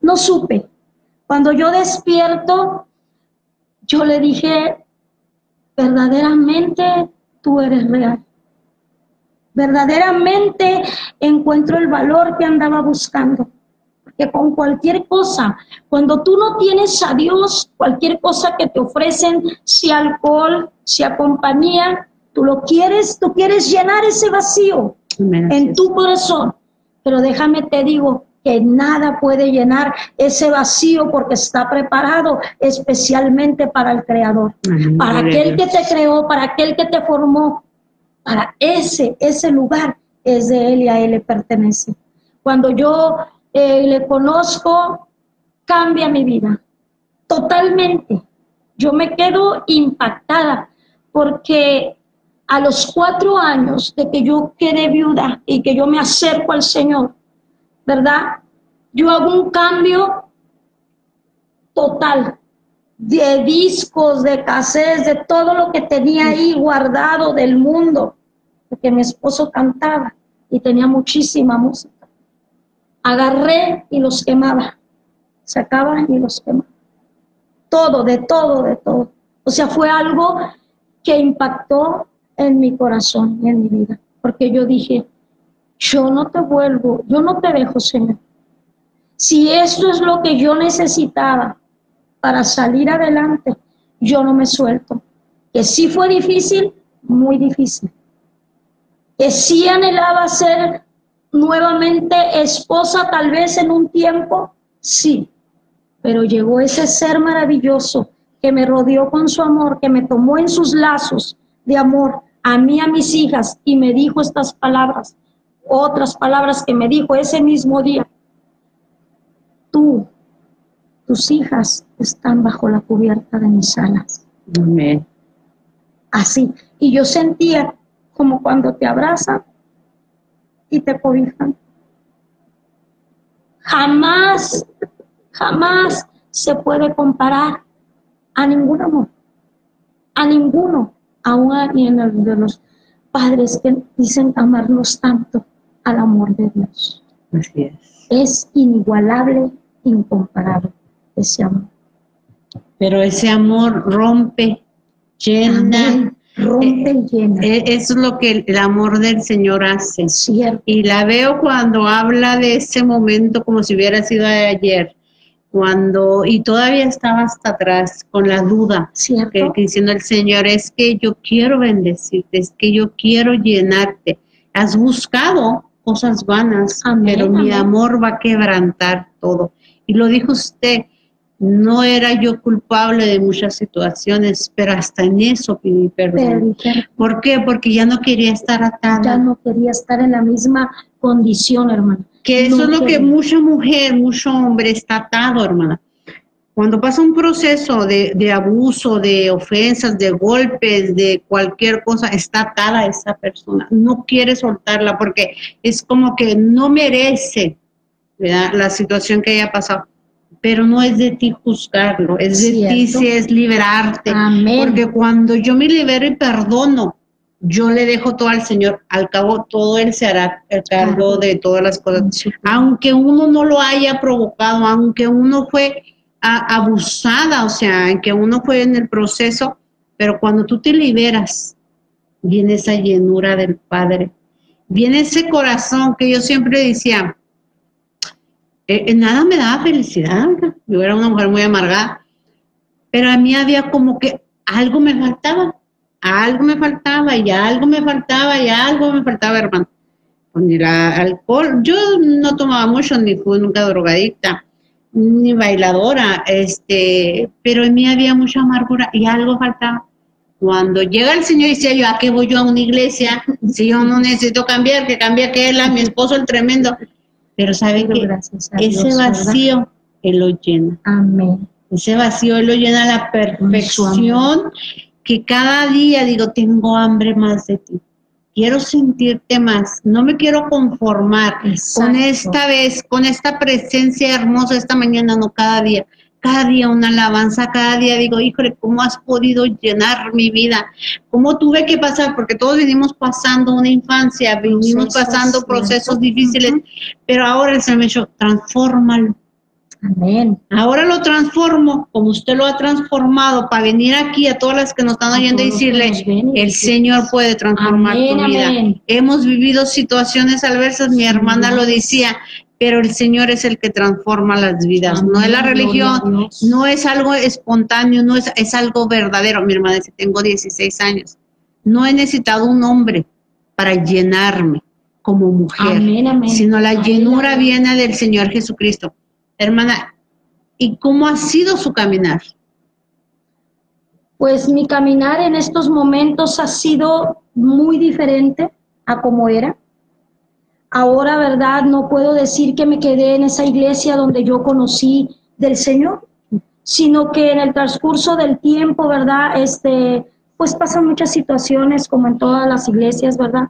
No supe. Cuando yo despierto, yo le dije, verdaderamente tú eres real. Verdaderamente encuentro el valor que andaba buscando. Porque con cualquier cosa, cuando tú no tienes a Dios, cualquier cosa que te ofrecen, si alcohol, si compañía, tú lo quieres, tú quieres llenar ese vacío en tu corazón. Pero déjame te digo que nada puede llenar ese vacío porque está preparado especialmente para el Creador, para aquel que te creó, para aquel que te formó, para ese, ese lugar es de Él y a Él le pertenece. Cuando yo eh, le conozco, cambia mi vida totalmente. Yo me quedo impactada porque a los cuatro años de que yo quedé viuda y que yo me acerco al Señor, ¿verdad? Yo hago un cambio total de discos, de cassettes, de todo lo que tenía ahí guardado del mundo, porque mi esposo cantaba y tenía muchísima música. Agarré y los quemaba, sacaba y los quemaba. Todo, de todo, de todo. O sea, fue algo que impactó en mi corazón y en mi vida, porque yo dije, yo no te vuelvo, yo no te dejo, Señor. Si esto es lo que yo necesitaba para salir adelante, yo no me suelto. Que sí fue difícil, muy difícil. Que sí anhelaba ser nuevamente esposa, tal vez en un tiempo, sí. Pero llegó ese ser maravilloso que me rodeó con su amor, que me tomó en sus lazos de amor a mí, a mis hijas, y me dijo estas palabras, otras palabras que me dijo ese mismo día. Tú, tus hijas están bajo la cubierta de mis alas. Amén. Así. Y yo sentía como cuando te abrazan y te cobijan. Jamás, jamás se puede comparar a ningún amor, a ninguno aún en el de los padres que dicen amarnos tanto al amor de Dios. Así es. Es inigualable, incomparable ese amor. Pero ese amor rompe, llena. Rompe y llena. Eh, eso es lo que el amor del Señor hace. Cierto. Y la veo cuando habla de ese momento como si hubiera sido de ayer cuando, y todavía estaba hasta atrás con la duda, que, diciendo el Señor, es que yo quiero bendecirte, es que yo quiero llenarte. Has buscado cosas vanas, pero mi amor va a quebrantar todo. Y lo dijo usted, no era yo culpable de muchas situaciones, pero hasta en eso pedí perdón. ¿Por qué? Porque ya no quería estar atada. Ya no quería estar en la misma condición, hermano. Que eso es lo que mucha mujer, mucho hombre está atado, hermana. Cuando pasa un proceso de, de, abuso, de ofensas, de golpes, de cualquier cosa, está atada esa persona. No quiere soltarla porque es como que no merece la situación que haya pasado. Pero no es de ti juzgarlo, es de ti si es liberarte. Porque cuando yo me libero y perdono, yo le dejo todo al Señor, al cabo todo Él se hará el cargo de todas las cosas. Aunque uno no lo haya provocado, aunque uno fue abusada, o sea, que uno fue en el proceso, pero cuando tú te liberas, viene esa llenura del Padre, viene ese corazón que yo siempre decía, eh, eh, nada me daba felicidad, yo era una mujer muy amargada, pero a mí había como que algo me faltaba algo me faltaba y algo me faltaba y algo me faltaba, hermano. Con el alcohol, yo no tomaba mucho, ni fui nunca drogadicta, ni bailadora, este, pero en mí había mucha amargura y algo faltaba. Cuando llega el Señor y dice yo, ¿a qué voy yo a una iglesia? Si yo no necesito cambiar, que cambie que él, a mi esposo el tremendo. Pero sabe que ese vacío Él lo llena. Amén. Ese vacío Él lo llena a la perfección que cada día digo, tengo hambre más de ti. Quiero sentirte más, no me quiero conformar con esta vez, con esta presencia hermosa esta mañana, no cada día cada día una alabanza, cada día digo, híjole, ¿cómo has podido llenar mi vida? ¿Cómo tuve que pasar? Porque todos venimos pasando una infancia, venimos pasando procesos difíciles, pero ahora el Señor me dijo, transfórmalo. Amén. Ahora lo transformo como usted lo ha transformado para venir aquí a todas las que nos están oyendo y decirle, el Señor puede transformar tu vida. Hemos vivido situaciones adversas, mi hermana lo decía, pero el Señor es el que transforma las vidas, no es la religión, no es algo espontáneo, no es, es algo verdadero. Mi hermana dice, tengo 16 años, no he necesitado un hombre para llenarme como mujer, sino la llenura viene del Señor Jesucristo. Hermana, ¿y cómo ha sido su caminar? Pues mi caminar en estos momentos ha sido muy diferente a como era Ahora, ¿verdad? No puedo decir que me quedé en esa iglesia donde yo conocí del Señor, sino que en el transcurso del tiempo, ¿verdad? Este, pues pasan muchas situaciones como en todas las iglesias, ¿verdad?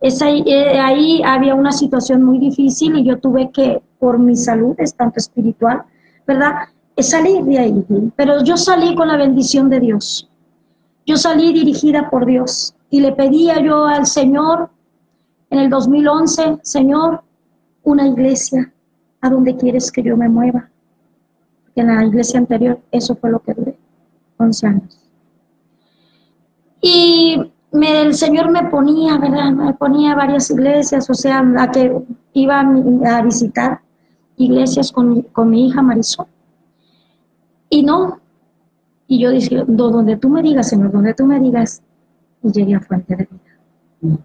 Es ahí, eh, había una situación muy difícil y yo tuve que, por mi salud, es tanto espiritual, ¿verdad? Salir de ahí. Pero yo salí con la bendición de Dios. Yo salí dirigida por Dios y le pedía yo al Señor en el 2011, Señor, una iglesia, ¿a dónde quieres que yo me mueva? Porque en la iglesia anterior eso fue lo que duré, 11 años. Y el Señor me ponía, ¿verdad? Me ponía varias iglesias, o sea, a que iba a, visitar iglesias con, con mi hija Marisol. Y no, y yo dije, donde tú me digas, Señor, donde tú me digas, y llegué a Fuente de Vida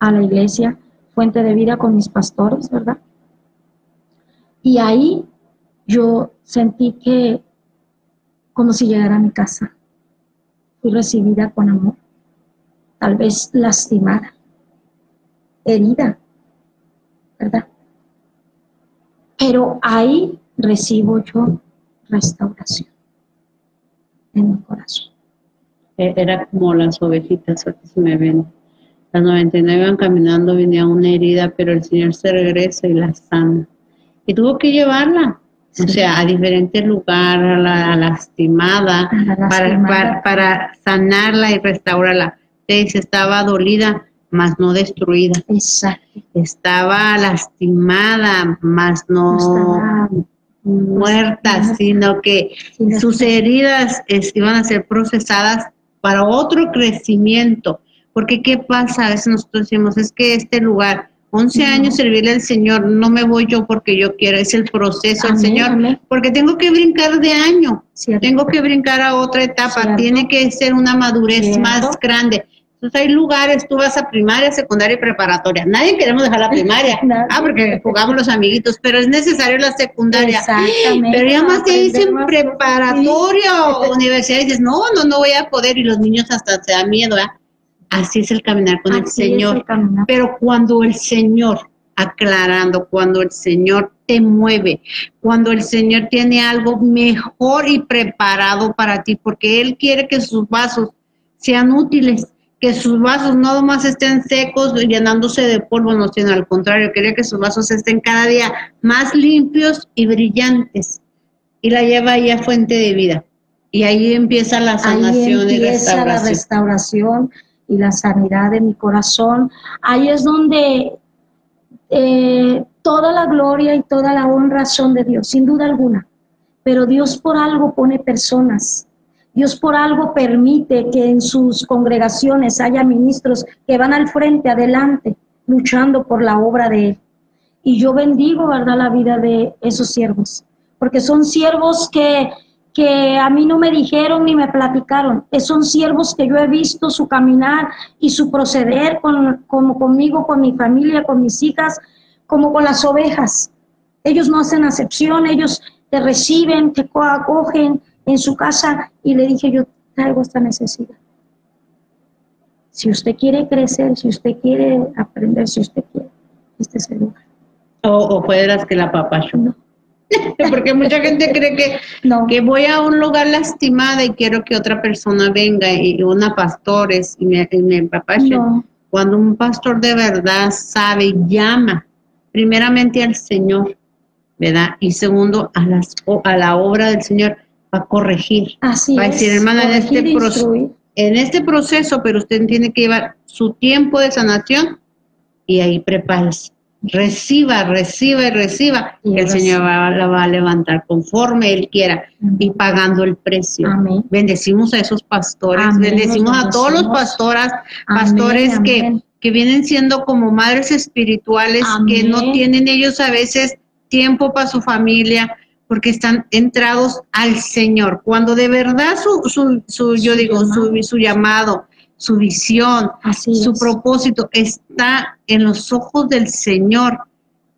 a la iglesia Fuente de Vida con mis pastores, ¿verdad? Y ahí yo sentí que como si llegara a mi casa, fui recibida con amor, tal vez lastimada, herida, ¿verdad? Pero ahí recibo yo restauración en mi corazón. E-, era como las ovejitas, que se me ven las 99 iban caminando, venía una herida, pero el Señor se regresa y la sana. Y tuvo que llevarla, o sea, a diferentes lugares, a la, lastimada, Para, para, sanarla y restaurarla. Dice, estaba dolida, mas no destruida. Exacto. Estaba lastimada, mas no, muerta, sino que sus heridas iban a ser procesadas para otro crecimiento porque ¿qué pasa? A veces nosotros decimos, es que este lugar, 11 años servirle al Señor, no me voy yo porque yo quiero, es el proceso del Señor, porque tengo que brincar de año, tengo que brincar a otra etapa, tiene que ser una madurez más grande. Entonces hay lugares, tú vas a primaria, secundaria y preparatoria. Nadie queremos dejar la <laughs> primaria, ah, porque jugamos los amiguitos, pero es necesario la secundaria. Exactamente. Pero ya más te dicen preparatoria o universidad y dices, no, no, no voy a poder y los niños hasta se dan miedo, ¿verdad? Así es el caminar con el Señor. Pero cuando el Señor, aclarando, cuando el Señor te mueve, cuando el Señor tiene algo mejor y preparado para ti, porque Él quiere que sus vasos sean útiles, que sus vasos no más estén secos, llenándose de polvo, no, sino al contrario, quiere que sus vasos estén cada día más limpios y brillantes. Y la lleva ahí a fuente de vida. Y ahí empieza la sanación y restauración. la restauración y la sanidad de mi corazón. Ahí es donde eh, toda la gloria y toda la honra son de Dios, sin duda alguna. Pero Dios por algo pone personas. Dios por algo permite que en sus congregaciones haya ministros que van al frente, adelante, luchando por la obra de Él. Y yo bendigo, ¿verdad?, la vida de esos siervos, porque son siervos que que a mí no me dijeron ni me platicaron. Son siervos que yo he visto su caminar y su proceder con, como conmigo, con mi familia, con mis hijas, como con las ovejas. Ellos no hacen acepción, ellos te reciben, te acogen en su casa y le dije yo, traigo esta necesidad. Si usted quiere crecer, si usted quiere aprender, si usted quiere, este es el lugar. O, o fue de las que la papá No, <laughs> Porque mucha gente cree que, no, que voy a un lugar lastimada y quiero que otra persona venga y una pastores y me, y me no, Cuando un pastor de verdad sabe, llama primeramente al Señor, ¿verdad? Y segundo, a, las, a la obra del Señor, para corregir. así Va a decir, hermana, en este corregir, proceso-. En este proceso, pero usted tiene que llevar su tiempo de sanación y ahí prepárese. Reciba, reciba y reciba, Y el. Señor va, la va a levantar conforme Él quiera y pagando el precio. Amén. Bendecimos a esos pastores, Amén, bendecimos a todos los pastoras, pastores que, que vienen siendo como madres espirituales, que no tienen ellos a veces tiempo para su familia, porque están entrados al Señor. Cuando de verdad su, su, su yo digo, su, su llamado, su visión, Así su es. propósito está en los ojos del Señor,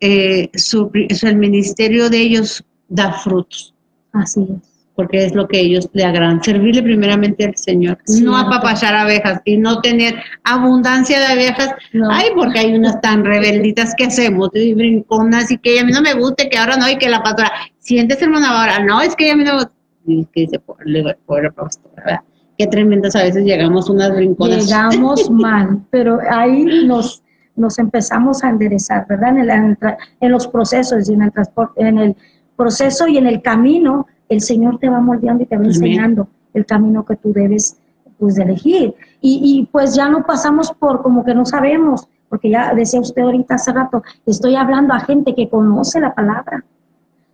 eh, su, el ministerio de ellos da frutos Así es. porque es lo que ellos le agradan, servirle primeramente al Señor, no Cierto. apapachar abejas y no tener abundancia de abejas. No. Ay, porque hay unas tan rebelditas que hacemos, y brinconas, y que a mí no me gusta, que ahora no, y que la pastora, sientes hermana ahora, no, es que a mí no me gusta. Y que dice, pastora, ¿verdad? Qué tremendas a veces llegamos unas brinconas. Llegamos <laughs> mal, pero ahí nos, nos empezamos a enderezar, ¿verdad? En, el- en los procesos y en el transporte, en el proceso y en el camino, el Señor te va moldeando y te va Amén. enseñando el camino que tú debes pues de elegir. Y, y pues ya no pasamos por como que no sabemos, porque ya decía usted ahorita hace rato, estoy hablando a gente que conoce la palabra.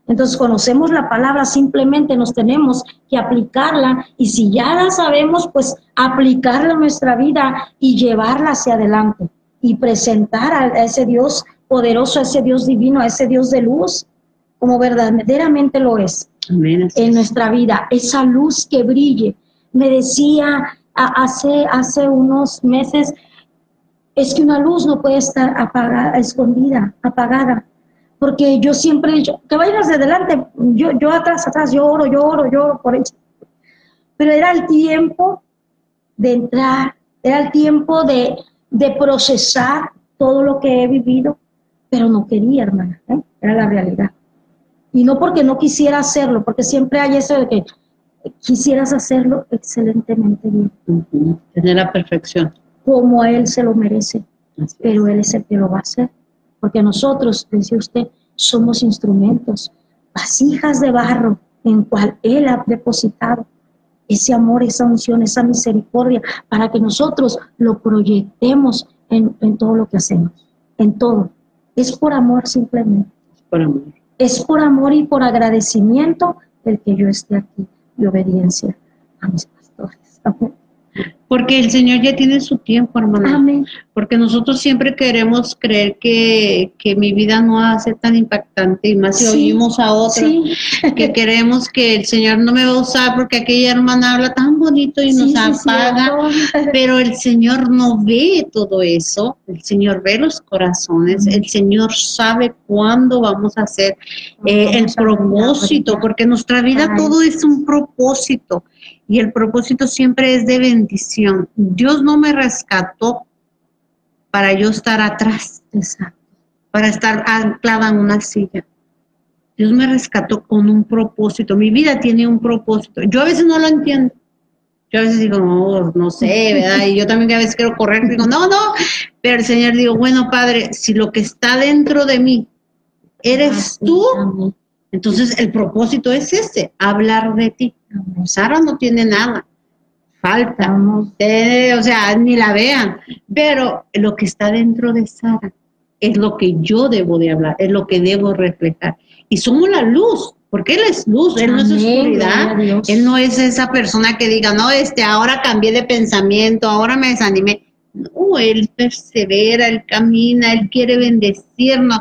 Entonces conocemos la palabra, simplemente nos tenemos que aplicarla y si ya la sabemos, pues aplicarla a nuestra vida y llevarla hacia adelante y presentar a, ese Dios poderoso, a ese Dios divino, a ese Dios de luz, como verdaderamente lo es Amén, en es. nuestra vida, esa luz que brille. Me decía hace, hace unos meses, es que una luz no puede estar apagada, escondida, apagada, porque yo siempre he dicho, que vayas de adelante, yo, yo atrás, atrás, yo oro, yo oro, yo oro por ella. Pero era el tiempo de entrar, era el tiempo de, de procesar todo lo que he vivido, pero no quería, hermana, ¿eh? era la realidad. Y no porque no quisiera hacerlo, porque siempre hay eso de que quisieras hacerlo excelentemente bien, Tener la perfección. como a Él se lo merece, pero Él es el que lo va a hacer. Porque nosotros, decía usted, somos instrumentos, vasijas de barro en cual Él ha depositado ese amor, esa unción, esa misericordia, para que nosotros lo proyectemos en, en todo lo que hacemos, en todo. Es por amor simplemente. Por amor. Es por amor y por agradecimiento el que yo esté aquí y obediencia a mis pastores. Amén. Porque el Señor ya tiene su tiempo, hermana. Amén. Porque nosotros siempre queremos creer que, que mi vida no va a ser tan impactante y más si Sí, oímos a otros Sí, <laughs> que queremos que el Señor no me va a usar porque aquella hermana habla tan bonito y sí, nos apaga. <laughs> Pero el Señor no ve todo eso, el Señor ve los corazones, el Señor sabe cuándo vamos a hacer eh, el propósito, porque nuestra vida todo es un propósito y el propósito siempre es de bendición. Dios no me rescató para yo estar atrás, Exacto. para estar anclada en una silla. Dios me rescató con un propósito. Mi vida tiene un propósito. Yo a veces no lo entiendo. Yo a veces digo, no, no sé, ¿verdad? Y yo también a veces quiero correr, digo, no, no. Pero el Señor digo, bueno, Padre, si lo que está dentro de mí eres tú, entonces el propósito es ese, hablar de ti. Sara no tiene nada, falta, eh, o sea, ni la vean, pero lo que está dentro de Sara es lo que yo debo de hablar, es lo que debo reflejar. Y somos la luz, porque Él es luz, Él no es oscuridad. Él no es esa persona que diga, no, este, ahora cambié de pensamiento, ahora me desanimé. No, Él persevera, Él camina, Él quiere bendecirnos.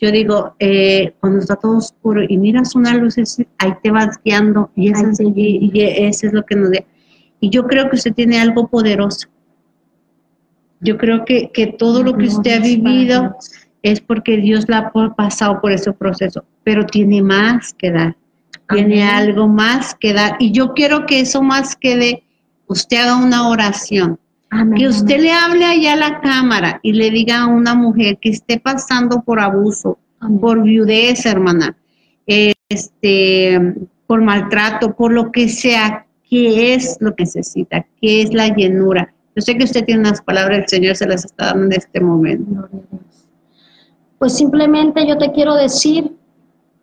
Yo digo, eh, cuando está todo oscuro y miras una luz, ahí te vas guiando y, es- eso es lo que nos da. Y yo creo que usted tiene algo poderoso. Yo creo que, que todo lo que usted ha vivido es porque Dios la ha pasado por ese proceso, pero tiene más que dar. tiene Amén. algo más que dar. Y yo quiero que eso más quede, usted haga una oración. Amén, Que usted amén. le hable allá a la cámara y le diga a una mujer que esté pasando por abuso, Amén. por viudez, hermana, este, por maltrato, por lo que sea, qué es lo que necesita, qué es la llenura. Yo sé que usted tiene unas palabras, el Señor se las está dando en este momento. Pues simplemente yo te quiero decir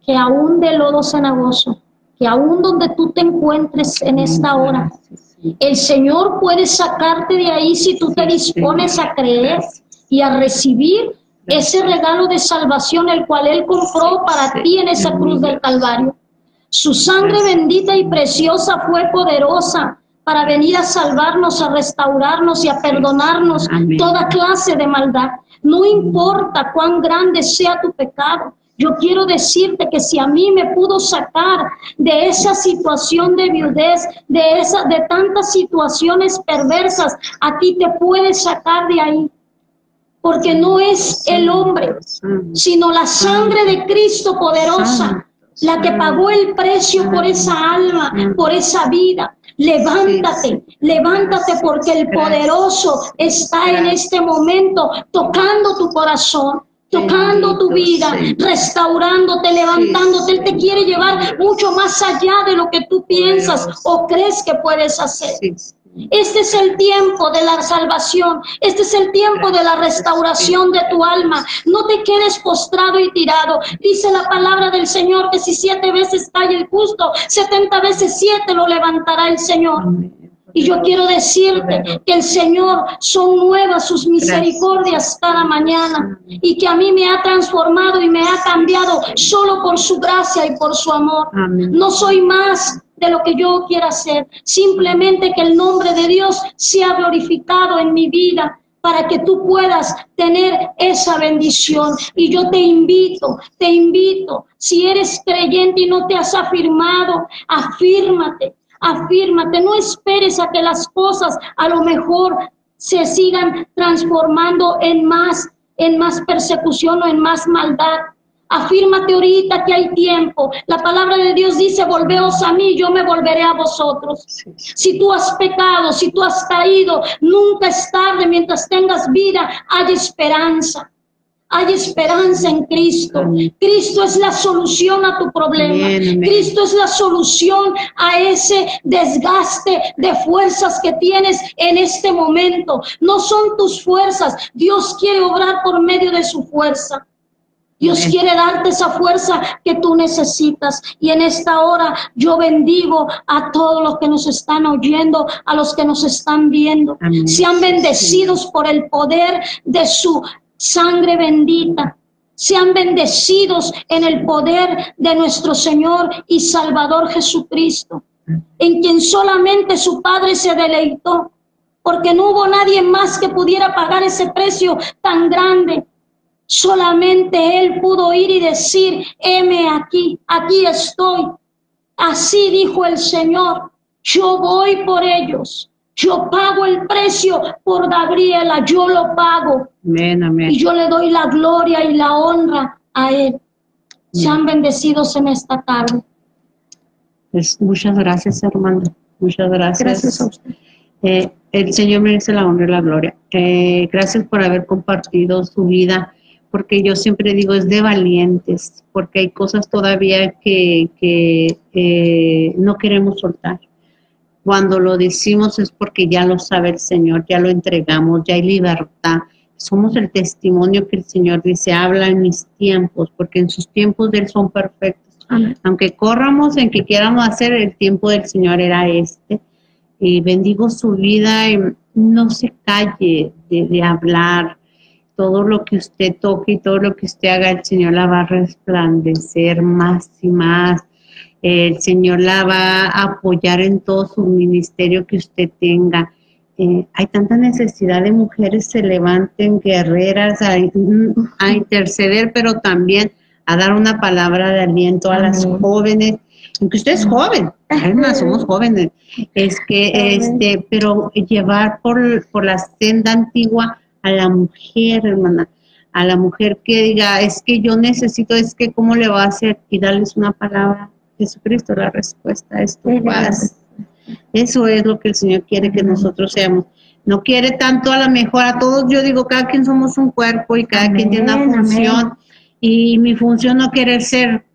que aún de lodo cenagoso, que aún donde tú te encuentres en esta hora, el Señor puede sacarte de ahí si tú te dispones a creer y a recibir ese regalo de salvación el cual Él compró para ti en esa cruz del Calvario. Su sangre bendita y preciosa fue poderosa para venir a salvarnos, a restaurarnos y a perdonarnos Amén. toda clase de maldad. No importa cuán grande sea tu pecado. Yo quiero decirte que si a mí me pudo sacar de esa situación de viudez, de esa, de tantas situaciones perversas, a ti te puede sacar de ahí. Porque no es el hombre, sino la sangre de Cristo poderosa, la que pagó el precio por esa alma, por esa vida. Levántate, levántate porque el poderoso está en este momento tocando tu corazón, tocando tu vida, restaurándote, levantándote. Él te quiere llevar mucho más allá de lo que tú piensas o crees que puedes hacer. Este es el tiempo de la salvación. Este es el tiempo de la restauración de tu alma. No te quedes postrado y tirado. Dice la palabra del Señor que si siete veces cae el justo, setenta veces siete lo levantará el Señor. Y yo quiero decirte que el Señor son nuevas sus misericordias cada mañana. Y que a mí me ha transformado y me ha cambiado solo por su gracia y por su amor. No soy más de lo que yo quiera hacer, simplemente que el nombre de Dios sea glorificado en mi vida para que tú puedas tener esa bendición. Y yo te invito, te invito, si eres creyente y no te has afirmado, afírmate, afírmate, no esperes a que las cosas a lo mejor se sigan transformando en más, en más persecución o en más maldad. Afírmate ahorita que hay tiempo. La palabra de Dios dice, volveos a mí, yo me volveré a vosotros. Si tú has pecado, si tú has caído, nunca es tarde. Mientras tengas vida, hay esperanza. Hay esperanza en Cristo. Cristo es la solución a tu problema. Cristo es la solución a ese desgaste de fuerzas que tienes en este momento. No son tus fuerzas. Dios quiere obrar por medio de su fuerza. Dios quiere darte esa fuerza que tú necesitas. Y en esta hora yo bendigo a todos los que nos están oyendo, a los que nos están viendo. Amén. Sean bendecidos por el poder de su sangre bendita. Sean bendecidos en el poder de nuestro Señor y Salvador Jesucristo, en quien solamente su Padre se deleitó, porque no hubo nadie más que pudiera pagar ese precio tan grande. Solamente Él pudo ir y decir, heme aquí, aquí estoy. Así dijo el Señor, yo voy por ellos, yo pago el precio por Gabriela, yo lo pago Amén, amén. y yo le doy la gloria y la honra a Él. Sean bendecidos en esta tarde. Pues muchas gracias, hermana. Muchas gracias. Gracias a usted. Eh, el Señor merece la honra y la gloria. Eh, gracias por haber compartido su vida, porque yo siempre digo es de valientes, porque hay cosas todavía que, que eh, no queremos soltar. Cuando lo decimos es porque ya lo sabe el Señor, ya lo entregamos, ya hay libertad. Somos el testimonio que el Señor dice, habla en mis tiempos, porque en sus tiempos de Él son perfectos. Amén. Aunque corramos en que queramos hacer, el tiempo del Señor era este. Y bendigo su vida y no se calle de, de hablar. Todo lo que usted toque y todo lo que usted haga, el Señor la va a resplandecer más y más. El Señor la va a apoyar en todo su ministerio que usted tenga. Eh, hay tanta necesidad de mujeres se levanten guerreras a, a interceder, pero también a dar una palabra de aliento a las jóvenes, aunque usted es joven, además somos jóvenes, es que este, pero llevar por, por la senda antigua a la mujer, hermana, a la mujer que diga, es que yo necesito, es que cómo le va a hacer y darles una palabra Jesucristo la respuesta es tu paz. Eso es lo que el Señor quiere que nosotros seamos. No quiere tanto a la mejor a todos, yo digo, cada quien somos un cuerpo y cada quien tiene una función. Y mi función no quiere ser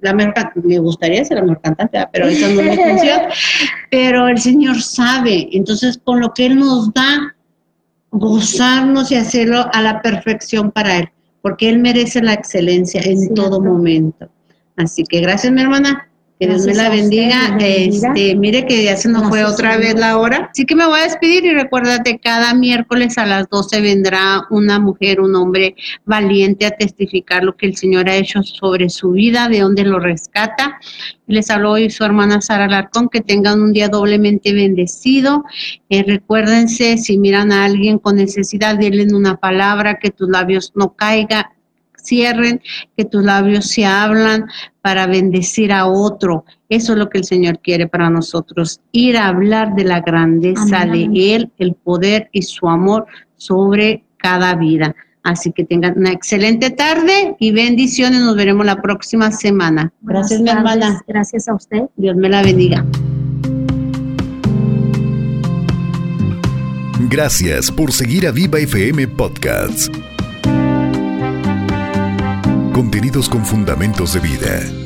la mejor, me gustaría ser la mejor cantante, pero esa no es mi función. <laughs> Pero el Señor sabe, entonces con lo que Él nos da, gozarnos y hacerlo a la perfección para Él, porque Él merece la excelencia en todo momento. Así que gracias, mi hermana. Que Dios me la bendiga. este, mire que ya se nos fue otra vez la hora. Así que me voy a despedir y recuérdate, cada miércoles a las 12 vendrá una mujer, un hombre valiente a testificar lo que el Señor ha hecho sobre su vida, de dónde lo rescata. Les habló hoy su hermana Sara Larcón, que tengan un día doblemente bendecido. Eh, recuérdense, si miran a alguien con necesidad, denle una palabra, que tus labios no caigan cierren, que tus labios se hablan para bendecir a otro. Eso es lo que el Señor quiere para nosotros, ir a hablar de la grandeza de Él, el poder y su amor sobre cada vida. Así que tengan una excelente tarde y bendiciones. Nos veremos la próxima semana. Gracias, mi hermana. Gracias a usted. Dios me la bendiga. Gracias por seguir a Viva FM Podcasts contenidos con fundamentos de vida.